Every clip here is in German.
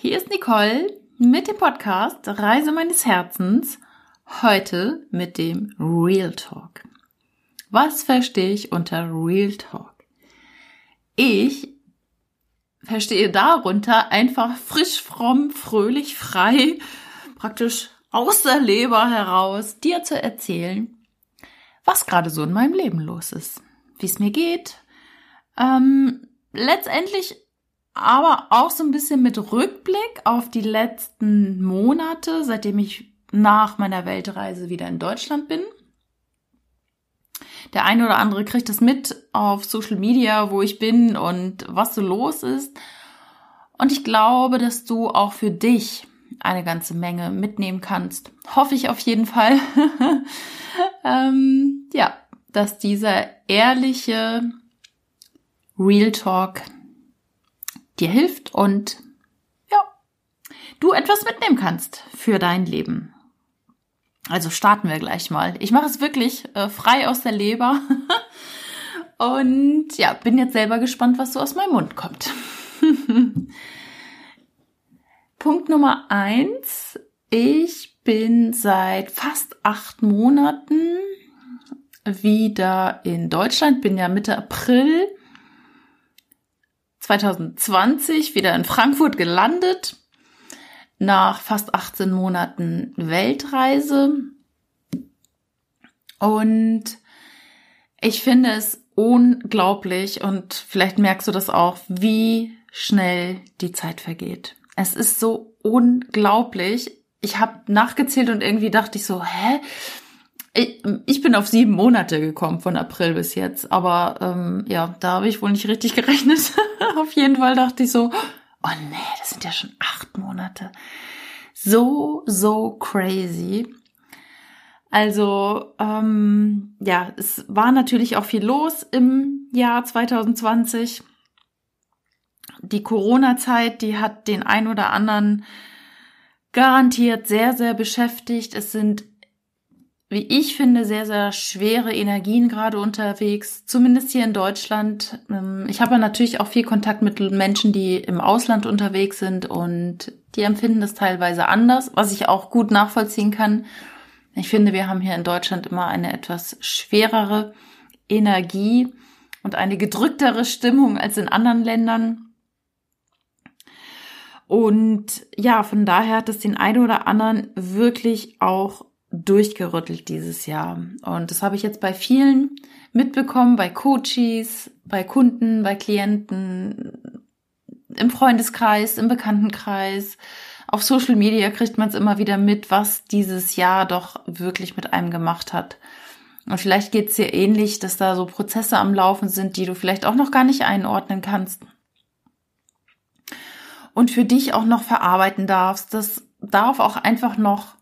Hier ist Nicole mit dem Podcast Reise meines Herzens. Heute mit dem Real Talk. Was verstehe ich unter Real Talk? Ich verstehe darunter einfach frisch, fromm, fröhlich, frei, praktisch aus der Leber heraus, dir zu erzählen, was gerade so in meinem Leben los ist, wie es mir geht. Ähm, letztendlich aber auch so ein bisschen mit Rückblick auf die letzten Monate, seitdem ich nach meiner Weltreise wieder in Deutschland bin. Der eine oder andere kriegt es mit auf Social Media, wo ich bin und was so los ist. Und ich glaube, dass du auch für dich eine ganze Menge mitnehmen kannst. Hoffe ich auf jeden Fall. ähm, ja, dass dieser ehrliche Real Talk dir hilft und ja, du etwas mitnehmen kannst für dein Leben. Also starten wir gleich mal. Ich mache es wirklich äh, frei aus der Leber und ja, bin jetzt selber gespannt, was so aus meinem Mund kommt. Punkt Nummer eins. Ich bin seit fast acht Monaten wieder in Deutschland, bin ja Mitte April 2020 wieder in Frankfurt gelandet, nach fast 18 Monaten Weltreise. Und ich finde es unglaublich und vielleicht merkst du das auch, wie schnell die Zeit vergeht. Es ist so unglaublich. Ich habe nachgezählt und irgendwie dachte ich so, hä? Ich, bin auf sieben Monate gekommen von April bis jetzt, aber ähm, ja, da habe ich wohl nicht richtig gerechnet. auf jeden Fall dachte ich so, oh nee, das sind ja schon acht Monate. So, so crazy. Also ähm, ja, es war natürlich auch viel los im Jahr 2020. Die Corona-Zeit, die hat den ein oder anderen garantiert sehr, sehr beschäftigt. Es sind wie ich finde, sehr, sehr schwere Energien gerade unterwegs, zumindest hier in Deutschland. Ähm, ich habe natürlich auch viel Kontakt mit Menschen, die im Ausland unterwegs sind und die empfinden das teilweise anders, was ich auch gut nachvollziehen kann. Ich finde, wir haben hier in Deutschland immer eine etwas schwerere Energie und eine gedrücktere Stimmung als in anderen Ländern. Und ja, von daher hat es den einen oder anderen wirklich auch durchgerüttelt dieses Jahr. Und das habe ich jetzt bei vielen mitbekommen, bei Coaches, bei Kunden, bei Klienten, im Freundeskreis, im Bekanntenkreis. Auf Social Media kriegt man es immer wieder mit, was dieses Jahr doch wirklich mit einem gemacht hat. Und vielleicht geht es dir ähnlich, dass da so Prozesse am Laufen sind, die du vielleicht auch noch gar nicht einordnen kannst. Und für dich auch noch verarbeiten darfst. Das darf auch einfach noch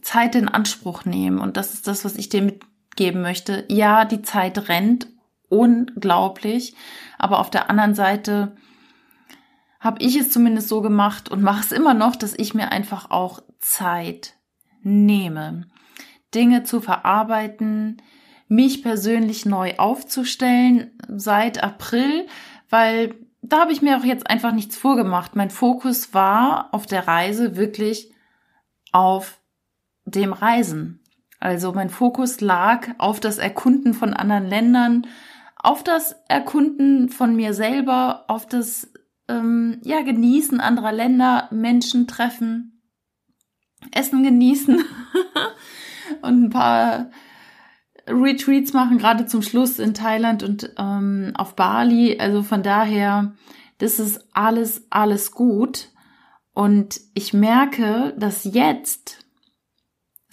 Zeit in Anspruch nehmen. Und das ist das, was ich dir mitgeben möchte. Ja, die Zeit rennt unglaublich. Aber auf der anderen Seite habe ich es zumindest so gemacht und mache es immer noch, dass ich mir einfach auch Zeit nehme, Dinge zu verarbeiten, mich persönlich neu aufzustellen seit April, weil da habe ich mir auch jetzt einfach nichts vorgemacht. Mein Fokus war auf der Reise wirklich auf dem Reisen. Also mein Fokus lag auf das Erkunden von anderen Ländern, auf das Erkunden von mir selber, auf das ähm, ja Genießen anderer Länder, Menschen treffen, Essen genießen und ein paar Retreats machen, gerade zum Schluss in Thailand und ähm, auf Bali. Also von daher, das ist alles, alles gut. Und ich merke, dass jetzt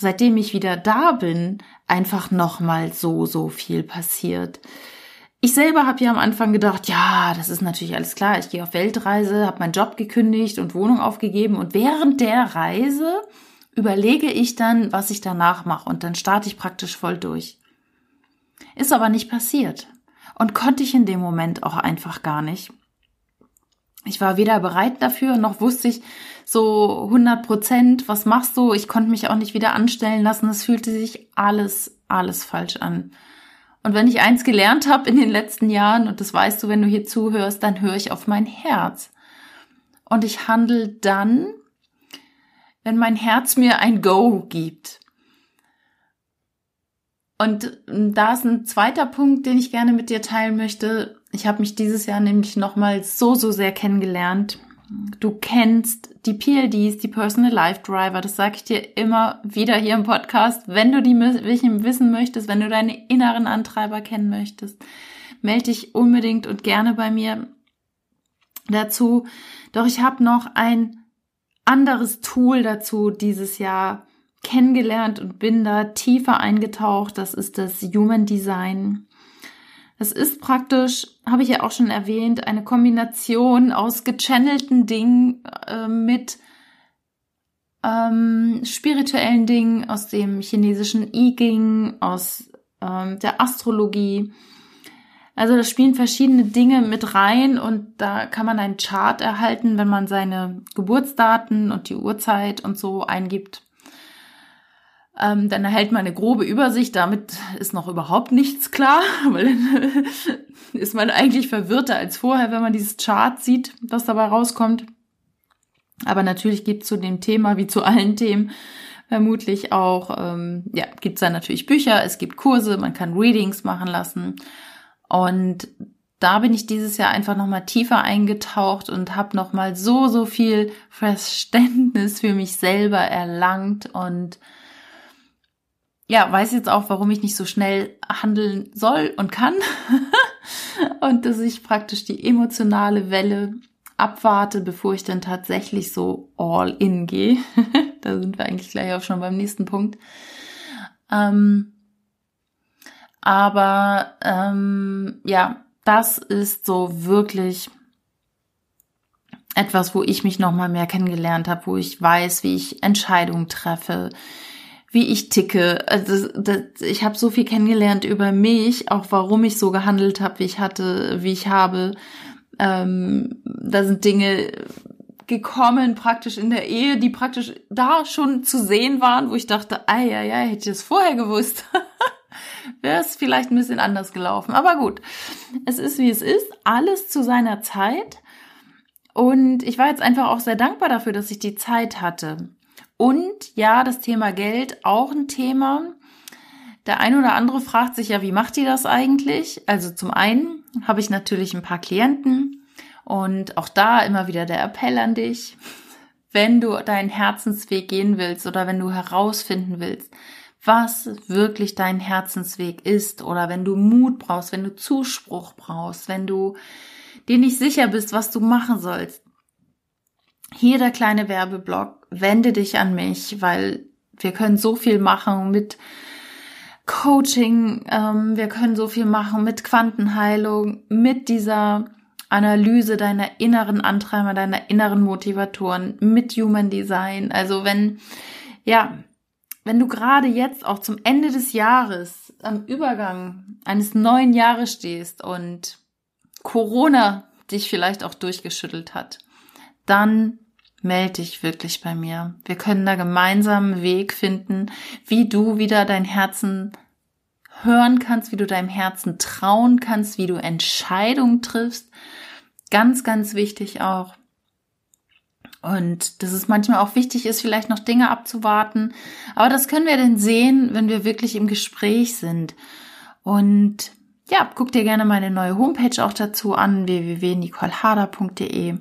seitdem ich wieder da bin, einfach nochmal so, so viel passiert. Ich selber habe ja am Anfang gedacht, ja, das ist natürlich alles klar, ich gehe auf Weltreise, habe meinen Job gekündigt und Wohnung aufgegeben und während der Reise überlege ich dann, was ich danach mache und dann starte ich praktisch voll durch. Ist aber nicht passiert und konnte ich in dem Moment auch einfach gar nicht. Ich war weder bereit dafür, noch wusste ich so 100 Prozent, was machst du? Ich konnte mich auch nicht wieder anstellen lassen. Es fühlte sich alles, alles falsch an. Und wenn ich eins gelernt habe in den letzten Jahren, und das weißt du, wenn du hier zuhörst, dann höre ich auf mein Herz. und ich handle dann, wenn mein Herz mir ein Go gibt. Und da ist ein zweiter Punkt, den ich gerne mit dir teilen möchte. Ich habe mich dieses Jahr nämlich nochmal so, so sehr kennengelernt. Du kennst die PLDs, die Personal Life Driver. Das sage ich dir immer wieder hier im Podcast. Wenn du die wissen möchtest, wenn du deine inneren Antreiber kennen möchtest, melde dich unbedingt und gerne bei mir dazu. Doch ich habe noch ein anderes Tool dazu dieses Jahr kennengelernt und bin da tiefer eingetaucht. Das ist das Human Design. Es ist praktisch, habe ich ja auch schon erwähnt, eine Kombination aus gechannelten Dingen äh, mit ähm, spirituellen Dingen aus dem chinesischen I Ging, aus ähm, der Astrologie. Also da spielen verschiedene Dinge mit rein und da kann man einen Chart erhalten, wenn man seine Geburtsdaten und die Uhrzeit und so eingibt. Ähm, dann erhält man eine grobe Übersicht. Damit ist noch überhaupt nichts klar, weil dann ist man eigentlich verwirrter als vorher, wenn man dieses Chart sieht, was dabei rauskommt. Aber natürlich gibt es zu dem Thema, wie zu allen Themen, vermutlich auch, ähm, ja, gibt es da natürlich Bücher, es gibt Kurse, man kann Readings machen lassen. Und da bin ich dieses Jahr einfach nochmal tiefer eingetaucht und habe nochmal so, so viel Verständnis für mich selber erlangt und ja, weiß jetzt auch, warum ich nicht so schnell handeln soll und kann. und dass ich praktisch die emotionale Welle abwarte, bevor ich dann tatsächlich so all in gehe. da sind wir eigentlich gleich auch schon beim nächsten Punkt. Ähm, aber ähm, ja, das ist so wirklich etwas, wo ich mich noch mal mehr kennengelernt habe, wo ich weiß, wie ich Entscheidungen treffe, wie ich ticke. Also das, ich habe so viel kennengelernt über mich, auch warum ich so gehandelt habe, wie ich hatte, wie ich habe. Ähm, da sind Dinge gekommen praktisch in der Ehe, die praktisch da schon zu sehen waren, wo ich dachte, ei, ei, ei, hätte ich das vorher gewusst. Wäre es vielleicht ein bisschen anders gelaufen. Aber gut, es ist wie es ist. Alles zu seiner Zeit. Und ich war jetzt einfach auch sehr dankbar dafür, dass ich die Zeit hatte. Und ja, das Thema Geld auch ein Thema. Der eine oder andere fragt sich ja, wie macht die das eigentlich? Also zum einen habe ich natürlich ein paar Klienten und auch da immer wieder der Appell an dich, wenn du deinen Herzensweg gehen willst oder wenn du herausfinden willst, was wirklich dein Herzensweg ist oder wenn du Mut brauchst, wenn du Zuspruch brauchst, wenn du dir nicht sicher bist, was du machen sollst. Hier der kleine Werbeblock wende dich an mich, weil wir können so viel machen mit Coaching, ähm, wir können so viel machen mit Quantenheilung, mit dieser Analyse deiner inneren Antreiber, deiner inneren Motivatoren, mit Human Design. Also wenn, ja, wenn du gerade jetzt auch zum Ende des Jahres am Übergang eines neuen Jahres stehst und Corona dich vielleicht auch durchgeschüttelt hat, dann melde dich wirklich bei mir. Wir können da gemeinsam einen Weg finden, wie du wieder dein Herzen hören kannst, wie du deinem Herzen trauen kannst, wie du Entscheidungen triffst. Ganz, ganz wichtig auch. Und dass es manchmal auch wichtig ist, vielleicht noch Dinge abzuwarten. Aber das können wir denn sehen, wenn wir wirklich im Gespräch sind. Und ja, guck dir gerne meine neue Homepage auch dazu an, www.nicoleharder.de.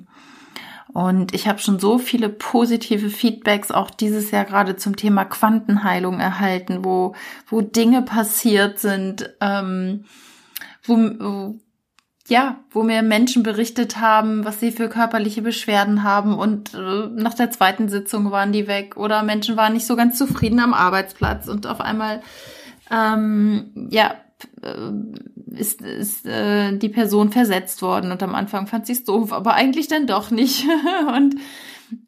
Und ich habe schon so viele positive Feedbacks auch dieses Jahr gerade zum Thema Quantenheilung erhalten, wo, wo Dinge passiert sind, ähm, wo, ja, wo mir Menschen berichtet haben, was sie für körperliche Beschwerden haben. Und äh, nach der zweiten Sitzung waren die weg oder Menschen waren nicht so ganz zufrieden am Arbeitsplatz. Und auf einmal ähm, ja ist, ist äh, die Person versetzt worden und am Anfang fand sie es doof, aber eigentlich dann doch nicht. und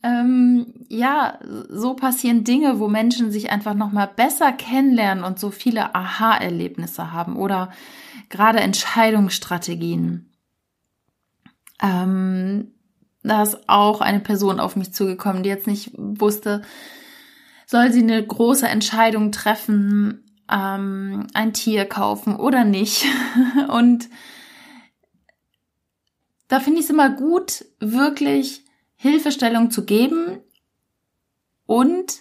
ähm, ja, so passieren Dinge, wo Menschen sich einfach noch mal besser kennenlernen und so viele Aha-Erlebnisse haben oder gerade Entscheidungsstrategien. Ähm, da ist auch eine Person auf mich zugekommen, die jetzt nicht wusste, soll sie eine große Entscheidung treffen, ähm, ein Tier kaufen oder nicht. Und da finde ich es immer gut, wirklich Hilfestellung zu geben und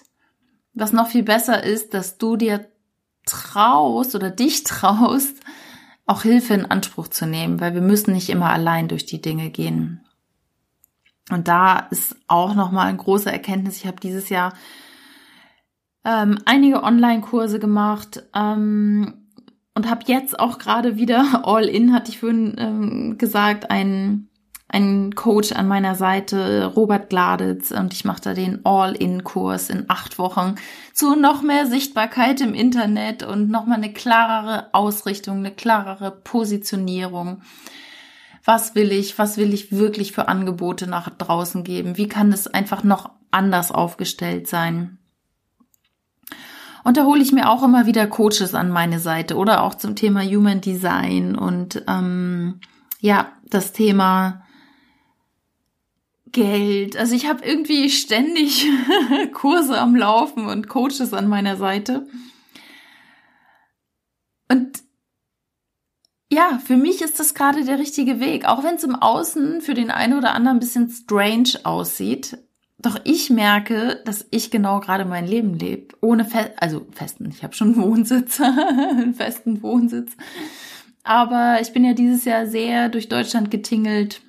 was noch viel besser ist, dass du dir traust oder dich traust, auch Hilfe in Anspruch zu nehmen, weil wir müssen nicht immer allein durch die Dinge gehen. Und da ist auch nochmal eine große Erkenntnis. Ich habe dieses Jahr ähm, einige Online-Kurse gemacht ähm, und habe jetzt auch gerade wieder All-In, hatte ich vorhin ähm, gesagt, einen ein Coach an meiner Seite, Robert Gladitz, und ich mache da den All-In-Kurs in acht Wochen zu noch mehr Sichtbarkeit im Internet und nochmal eine klarere Ausrichtung, eine klarere Positionierung. Was will ich? Was will ich wirklich für Angebote nach draußen geben? Wie kann es einfach noch anders aufgestellt sein? Und da hole ich mir auch immer wieder Coaches an meine Seite oder auch zum Thema Human Design und ähm, ja, das Thema Geld. Also ich habe irgendwie ständig Kurse am Laufen und Coaches an meiner Seite. Und ja, für mich ist das gerade der richtige Weg, auch wenn es im Außen für den einen oder anderen ein bisschen strange aussieht. Doch ich merke, dass ich genau gerade mein Leben lebe, ohne Fe also festen. Ich habe schon Wohnsitz, einen festen Wohnsitz. Aber ich bin ja dieses Jahr sehr durch Deutschland getingelt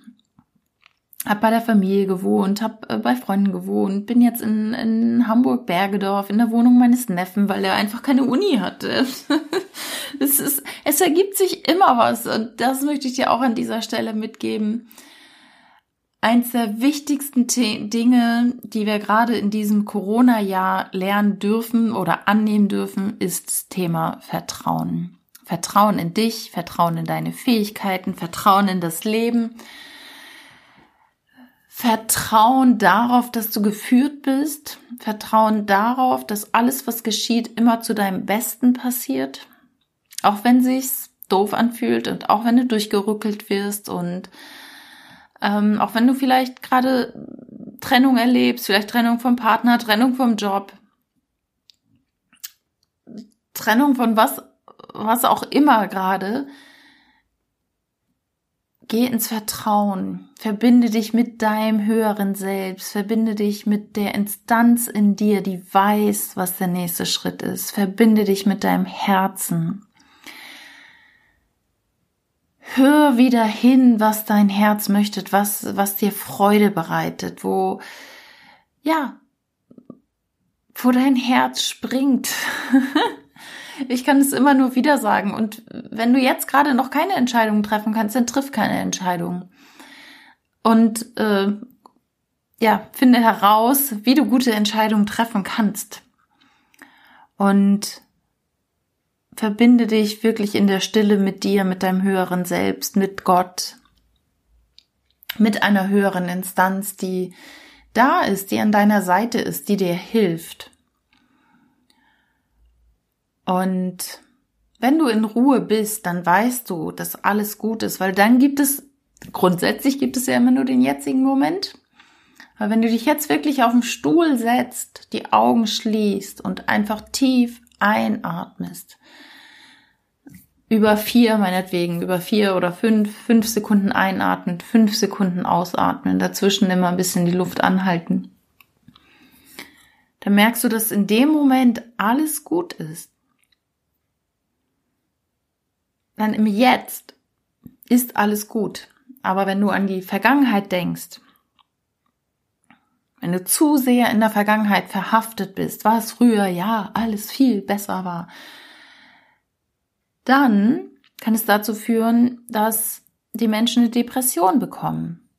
habe bei der Familie gewohnt, habe äh, bei Freunden gewohnt, bin jetzt in, in Hamburg Bergedorf in der Wohnung meines Neffen, weil er einfach keine Uni hatte. es ist, es ergibt sich immer was und das möchte ich dir auch an dieser Stelle mitgeben. Eins der wichtigsten The Dinge, die wir gerade in diesem Corona-Jahr lernen dürfen oder annehmen dürfen, ist das Thema Vertrauen. Vertrauen in dich, Vertrauen in deine Fähigkeiten, Vertrauen in das Leben Vertrauen darauf, dass du geführt bist. Vertrauen darauf, dass alles, was geschieht, immer zu deinem Besten passiert. Auch wenn sich's doof anfühlt und auch wenn du durchgerückelt wirst und ähm, auch wenn du vielleicht gerade Trennung erlebst, vielleicht Trennung vom Partner, Trennung vom Job, Trennung von was, was auch immer gerade, Geh ins Vertrauen, verbinde dich mit deinem höheren Selbst, verbinde dich mit der Instanz in dir, die weiß, was der nächste Schritt ist, verbinde dich mit deinem Herzen. Hör wieder hin, was dein Herz möchte, was, was dir Freude bereitet, wo, ja, wo dein Herz springt. Ich kann es immer nur wieder sagen. Und wenn du jetzt gerade noch keine Entscheidung treffen kannst, dann triff keine Entscheidung. Und äh, ja, finde heraus, wie du gute Entscheidungen treffen kannst. Und verbinde dich wirklich in der Stille mit dir, mit deinem höheren Selbst, mit Gott, mit einer höheren Instanz, die da ist, die an deiner Seite ist, die dir hilft. Und wenn du in Ruhe bist, dann weißt du, dass alles gut ist, weil dann gibt es, grundsätzlich gibt es ja immer nur den jetzigen Moment. Aber wenn du dich jetzt wirklich auf den Stuhl setzt, die Augen schließt und einfach tief einatmest, über vier meinetwegen, über vier oder fünf, fünf Sekunden einatmen, fünf Sekunden ausatmen, dazwischen immer ein bisschen die Luft anhalten. Dann merkst du, dass in dem Moment alles gut ist dann im Jetzt ist alles gut. Aber wenn du an die Vergangenheit denkst, wenn du zu sehr in der Vergangenheit verhaftet bist, was früher ja alles viel besser war, dann kann es dazu führen, dass die Menschen eine Depression bekommen.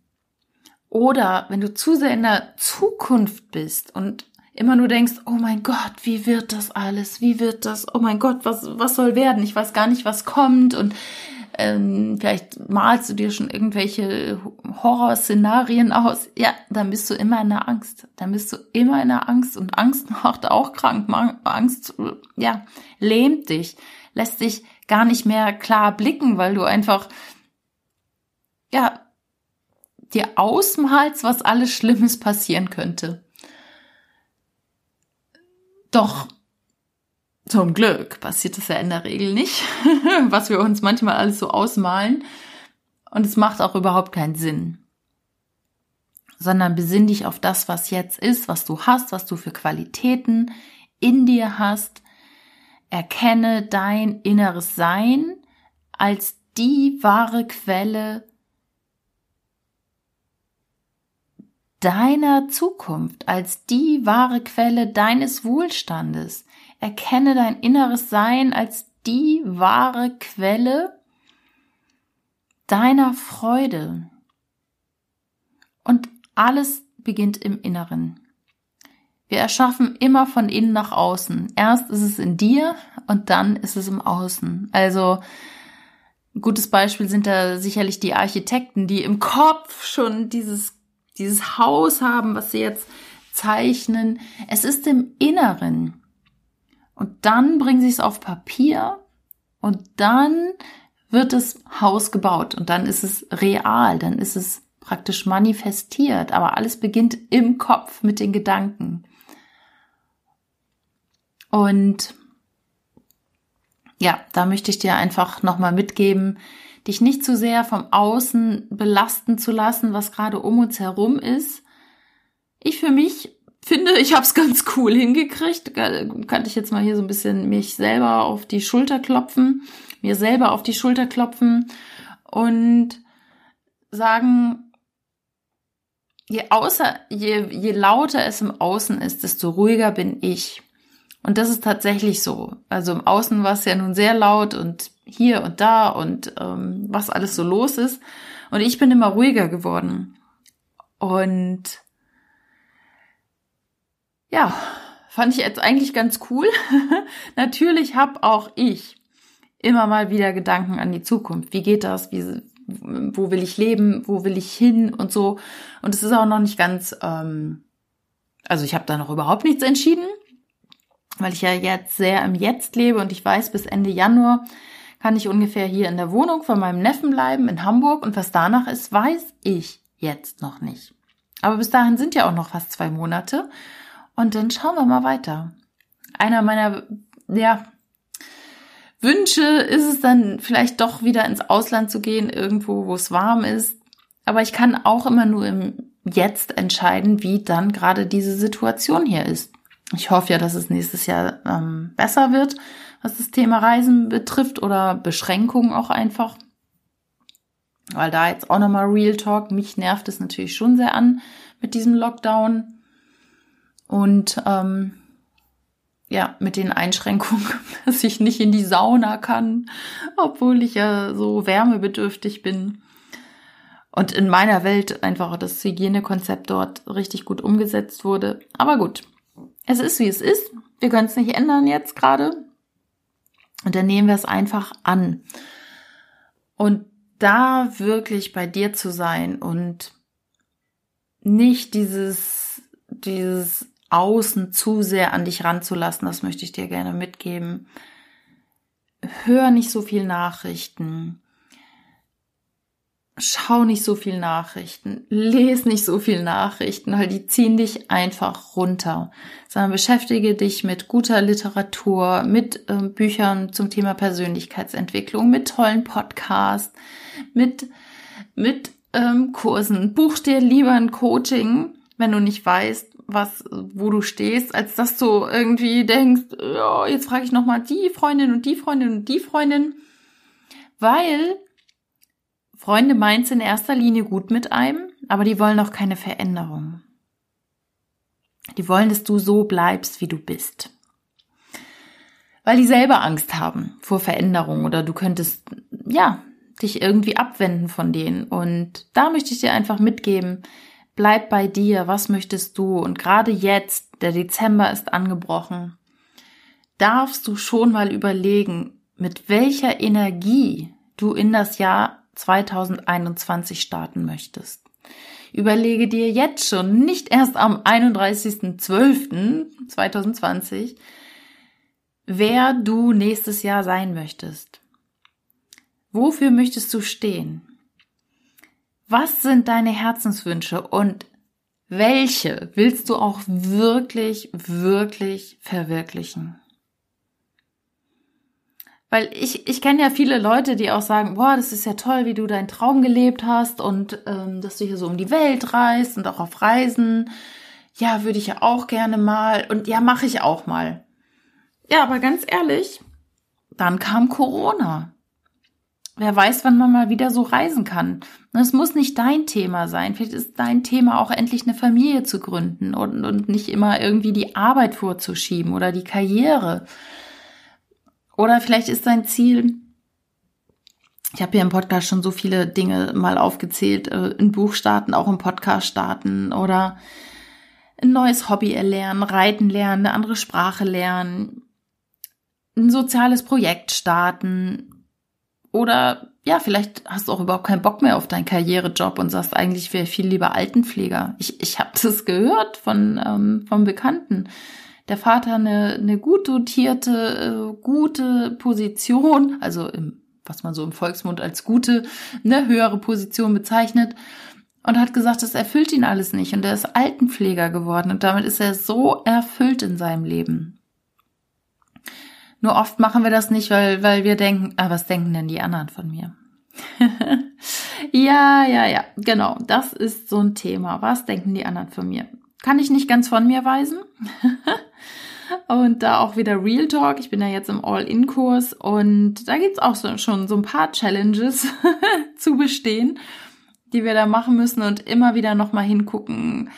Oder wenn du zu sehr in der Zukunft bist und immer nur denkst, oh mein Gott, wie wird das alles? Wie wird das? Oh mein Gott, was, was soll werden? Ich weiß gar nicht, was kommt und ähm, vielleicht malst du dir schon irgendwelche Horrorszenarien aus. Ja, dann bist du immer in der Angst. Dann bist du immer in der Angst und Angst macht auch krank. Angst, ja, lähmt dich, lässt dich gar nicht mehr klar blicken, weil du einfach, ja, dir ausmalst, was alles Schlimmes passieren könnte. Doch zum Glück passiert es ja in der Regel nicht, was wir uns manchmal alles so ausmalen. Und es macht auch überhaupt keinen Sinn. sondern besinn dich auf das, was jetzt ist, was du hast, was du für Qualitäten in dir hast. Erkenne dein inneres Sein als die wahre Quelle deiner Zukunft, als die wahre Quelle deines Wohlstandes. Erkenne dein inneres Sein als die wahre Quelle deiner Freude. Und alles beginnt im Inneren. Wir erschaffen immer von innen nach außen. Erst ist es in dir und dann ist es im Außen. Also ein gutes Beispiel sind da sicherlich die Architekten, die im Kopf schon dieses, dieses Haus haben, was sie jetzt zeichnen. Es ist im Inneren. Und dann bringen sie es auf Papier und dann wird das Haus gebaut und dann ist es real, dann ist es praktisch manifestiert, aber alles beginnt im Kopf mit den Gedanken. Und ja, da möchte ich dir einfach nochmal mitgeben, dich nicht zu sehr vom Außen belasten zu lassen, was gerade um uns herum ist. Ich für mich finde, ich habe es ganz cool hingekriegt. Kann ich jetzt mal hier so ein bisschen mich selber auf die Schulter klopfen, mir selber auf die Schulter klopfen und sagen, je außer, je, je lauter es im Außen ist, desto ruhiger bin ich. Und das ist tatsächlich so. Also im Außen war es ja nun sehr laut und hier und da und ähm, was alles so los ist. Und ich bin immer ruhiger geworden. Und ja, fand ich jetzt eigentlich ganz cool. Natürlich habe auch ich immer mal wieder Gedanken an die Zukunft. Wie geht das? Wie, wo will ich leben, wo will ich hin und so. Und es ist auch noch nicht ganz, ähm, also ich habe da noch überhaupt nichts entschieden, weil ich ja jetzt sehr im Jetzt lebe und ich weiß, bis Ende Januar kann ich ungefähr hier in der Wohnung von meinem Neffen bleiben in Hamburg und was danach ist, weiß ich jetzt noch nicht. Aber bis dahin sind ja auch noch fast zwei Monate und dann schauen wir mal weiter. Einer meiner, ja, Wünsche ist es dann vielleicht doch wieder ins Ausland zu gehen, irgendwo, wo es warm ist. Aber ich kann auch immer nur im Jetzt entscheiden, wie dann gerade diese Situation hier ist. Ich hoffe ja, dass es nächstes Jahr ähm, besser wird, was das Thema Reisen betrifft oder Beschränkungen auch einfach. Weil da jetzt auch nochmal Real Talk, mich nervt es natürlich schon sehr an mit diesem Lockdown. Und ähm, ja, mit den Einschränkungen, dass ich nicht in die Sauna kann, obwohl ich ja so wärmebedürftig bin. Und in meiner Welt einfach das Hygienekonzept dort richtig gut umgesetzt wurde. Aber gut, es ist wie es ist. Wir können es nicht ändern jetzt gerade. Und dann nehmen wir es einfach an. Und da wirklich bei dir zu sein und nicht dieses, dieses Außen zu sehr an dich ranzulassen, das möchte ich dir gerne mitgeben. Hör nicht so viel Nachrichten. Schau nicht so viel Nachrichten. Lese nicht so viel Nachrichten, weil die ziehen dich einfach runter. Sondern beschäftige dich mit guter Literatur, mit äh, Büchern zum Thema Persönlichkeitsentwicklung, mit tollen Podcasts, mit, mit ähm, Kursen. Buch dir lieber ein Coaching, wenn du nicht weißt, was, wo du stehst, als dass du irgendwie denkst, ja, jetzt frage ich nochmal die Freundin und die Freundin und die Freundin, weil Freunde meint in erster Linie gut mit einem, aber die wollen auch keine Veränderung. Die wollen, dass du so bleibst, wie du bist. Weil die selber Angst haben vor Veränderung oder du könntest, ja, dich irgendwie abwenden von denen. Und da möchte ich dir einfach mitgeben, Bleib bei dir, was möchtest du? Und gerade jetzt, der Dezember ist angebrochen, darfst du schon mal überlegen, mit welcher Energie du in das Jahr 2021 starten möchtest. Überlege dir jetzt schon, nicht erst am 31.12.2020, wer du nächstes Jahr sein möchtest. Wofür möchtest du stehen? Was sind deine Herzenswünsche und welche willst du auch wirklich, wirklich verwirklichen? Weil ich, ich kenne ja viele Leute, die auch sagen, boah, das ist ja toll, wie du deinen Traum gelebt hast und ähm, dass du hier so um die Welt reist und auch auf Reisen. Ja, würde ich ja auch gerne mal. Und ja, mache ich auch mal. Ja, aber ganz ehrlich, dann kam Corona. Wer weiß, wann man mal wieder so reisen kann. Es muss nicht dein Thema sein. Vielleicht ist dein Thema auch endlich eine Familie zu gründen und, und nicht immer irgendwie die Arbeit vorzuschieben oder die Karriere. Oder vielleicht ist dein Ziel, ich habe hier im Podcast schon so viele Dinge mal aufgezählt, äh, ein Buch starten, auch im Podcast starten oder ein neues Hobby erlernen, reiten lernen, eine andere Sprache lernen, ein soziales Projekt starten oder ja, vielleicht hast du auch überhaupt keinen Bock mehr auf deinen Karrierejob und sagst eigentlich, wäre viel lieber Altenpfleger. Ich, ich habe das gehört von ähm, vom Bekannten der Vater eine, eine gut dotierte, äh, gute Position, also im, was man so im Volksmund als gute, eine höhere Position bezeichnet und hat gesagt, das erfüllt ihn alles nicht und er ist Altenpfleger geworden und damit ist er so erfüllt in seinem Leben. Nur oft machen wir das nicht, weil, weil wir denken, ah, was denken denn die anderen von mir? ja, ja, ja, genau. Das ist so ein Thema. Was denken die anderen von mir? Kann ich nicht ganz von mir weisen. und da auch wieder Real Talk. Ich bin ja jetzt im All-In-Kurs und da gibt's auch so, schon so ein paar Challenges zu bestehen, die wir da machen müssen und immer wieder nochmal hingucken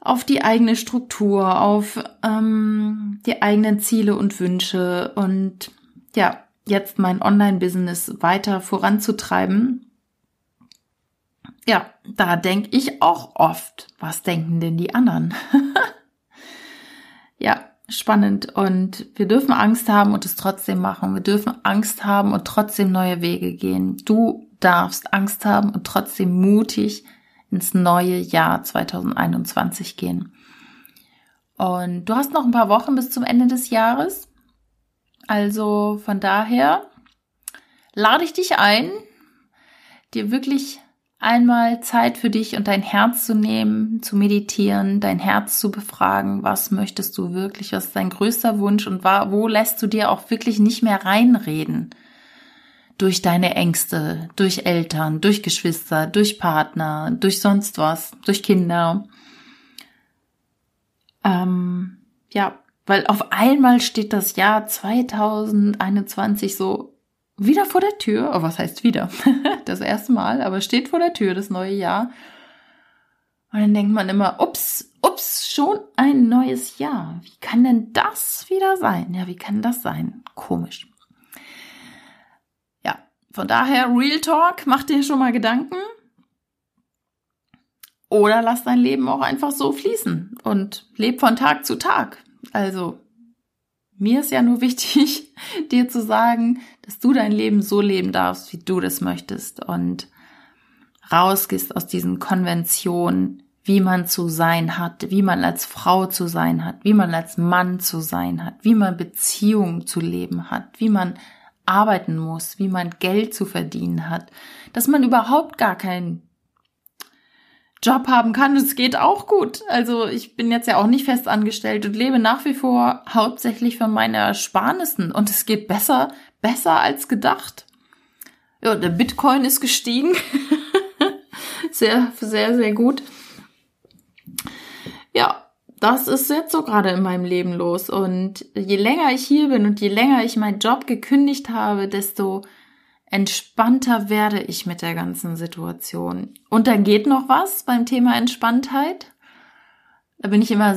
auf die eigene Struktur, auf ähm, die eigenen Ziele und Wünsche und ja, jetzt mein Online-Business weiter voranzutreiben ja, da denke ich auch oft, was denken denn die anderen? ja, spannend. Und wir dürfen Angst haben und es trotzdem machen. Wir dürfen Angst haben und trotzdem neue Wege gehen. Du darfst Angst haben und trotzdem mutig ins neue Jahr 2021 gehen. Und du hast noch ein paar Wochen bis zum Ende des Jahres. Also von daher lade ich dich ein, dir wirklich einmal Zeit für dich und dein Herz zu nehmen, zu meditieren, dein Herz zu befragen, was möchtest du wirklich, was ist dein größter Wunsch und wo lässt du dir auch wirklich nicht mehr reinreden? Durch deine Ängste, durch Eltern, durch Geschwister, durch Partner, durch sonst was, durch Kinder. Ähm, ja, weil auf einmal steht das Jahr 2021 so wieder vor der Tür. Oh, was heißt wieder? das erste Mal, aber steht vor der Tür das neue Jahr. Und dann denkt man immer, ups, ups, schon ein neues Jahr. Wie kann denn das wieder sein? Ja, wie kann das sein? Komisch. Von daher Real Talk, mach dir schon mal Gedanken. Oder lass dein Leben auch einfach so fließen und leb von Tag zu Tag. Also mir ist ja nur wichtig, dir zu sagen, dass du dein Leben so leben darfst, wie du das möchtest und rausgehst aus diesen Konventionen, wie man zu sein hat, wie man als Frau zu sein hat, wie man als Mann zu sein hat, wie man Beziehungen zu leben hat, wie man arbeiten muss, wie man Geld zu verdienen hat, dass man überhaupt gar kein Job haben kann. Es geht auch gut. Also ich bin jetzt ja auch nicht fest angestellt und lebe nach wie vor hauptsächlich von meiner Ersparnissen. Und es geht besser, besser als gedacht. Ja, der Bitcoin ist gestiegen. sehr, sehr, sehr gut. Ja, das ist jetzt so gerade in meinem Leben los. Und je länger ich hier bin und je länger ich meinen Job gekündigt habe, desto entspannter werde ich mit der ganzen Situation. Und da geht noch was beim Thema Entspanntheit. Da bin ich immer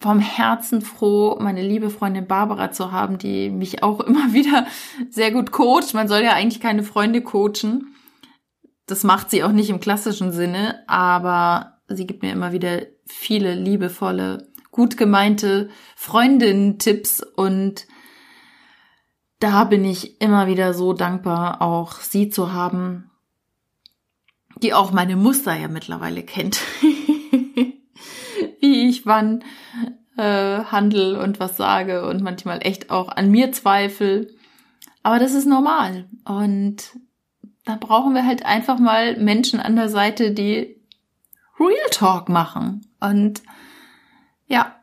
vom Herzen froh, meine liebe Freundin Barbara zu haben, die mich auch immer wieder sehr gut coacht. Man soll ja eigentlich keine Freunde coachen. Das macht sie auch nicht im klassischen Sinne, aber sie gibt mir immer wieder viele liebevolle, gut gemeinte Freundinnen-Tipps und da bin ich immer wieder so dankbar, auch sie zu haben, die auch meine Muster ja mittlerweile kennt. Wie ich wann äh, handel und was sage und manchmal echt auch an mir zweifel. Aber das ist normal. Und da brauchen wir halt einfach mal Menschen an der Seite, die Real Talk machen. Und ja,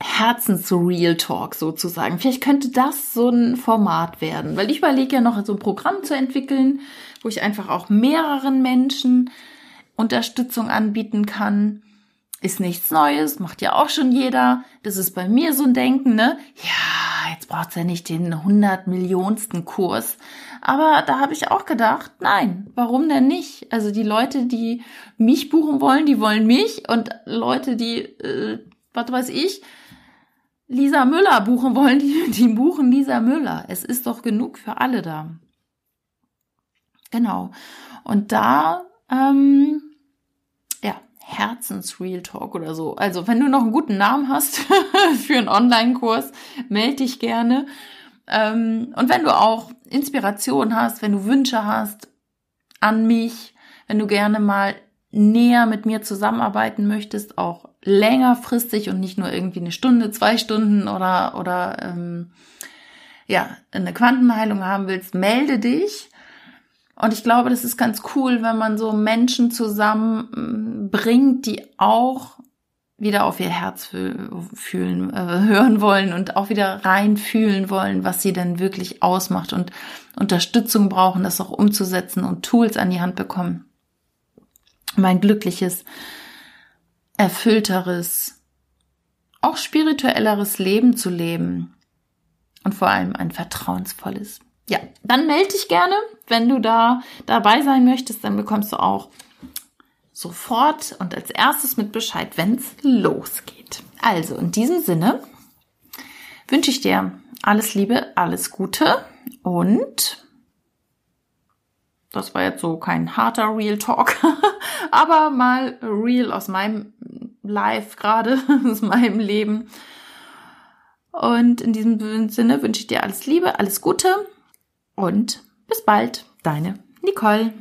Herzens-Real Talk sozusagen. Vielleicht könnte das so ein Format werden, weil ich überlege ja noch so ein Programm zu entwickeln, wo ich einfach auch mehreren Menschen Unterstützung anbieten kann. Ist nichts Neues, macht ja auch schon jeder. Das ist bei mir so ein Denken, ne? Ja, jetzt braucht's ja nicht den 100 Millionsten Kurs. Aber da habe ich auch gedacht, nein, warum denn nicht? Also die Leute, die mich buchen wollen, die wollen mich und Leute, die, äh, was weiß ich, Lisa Müller buchen wollen, die, die buchen Lisa Müller. Es ist doch genug für alle da. Genau. Und da, ähm, Herzens-Real Talk oder so. Also, wenn du noch einen guten Namen hast für einen Online-Kurs, melde dich gerne. Ähm, und wenn du auch Inspiration hast, wenn du Wünsche hast an mich, wenn du gerne mal näher mit mir zusammenarbeiten möchtest, auch längerfristig und nicht nur irgendwie eine Stunde, zwei Stunden oder oder ähm, ja eine Quantenheilung haben willst, melde dich. Und ich glaube, das ist ganz cool, wenn man so Menschen zusammenbringt, die auch wieder auf ihr Herz fühlen, äh, hören wollen und auch wieder reinfühlen wollen, was sie denn wirklich ausmacht und Unterstützung brauchen, das auch umzusetzen und Tools an die Hand bekommen. Mein glückliches, erfüllteres, auch spirituelleres Leben zu leben und vor allem ein vertrauensvolles. Ja, dann melde dich gerne, wenn du da dabei sein möchtest, dann bekommst du auch sofort und als erstes mit Bescheid, wenn es losgeht. Also in diesem Sinne wünsche ich dir alles Liebe, alles Gute und das war jetzt so kein harter Real Talk, aber mal real aus meinem Life gerade, aus meinem Leben. Und in diesem Sinne wünsche ich dir alles Liebe, alles Gute und bis bald, deine Nicole.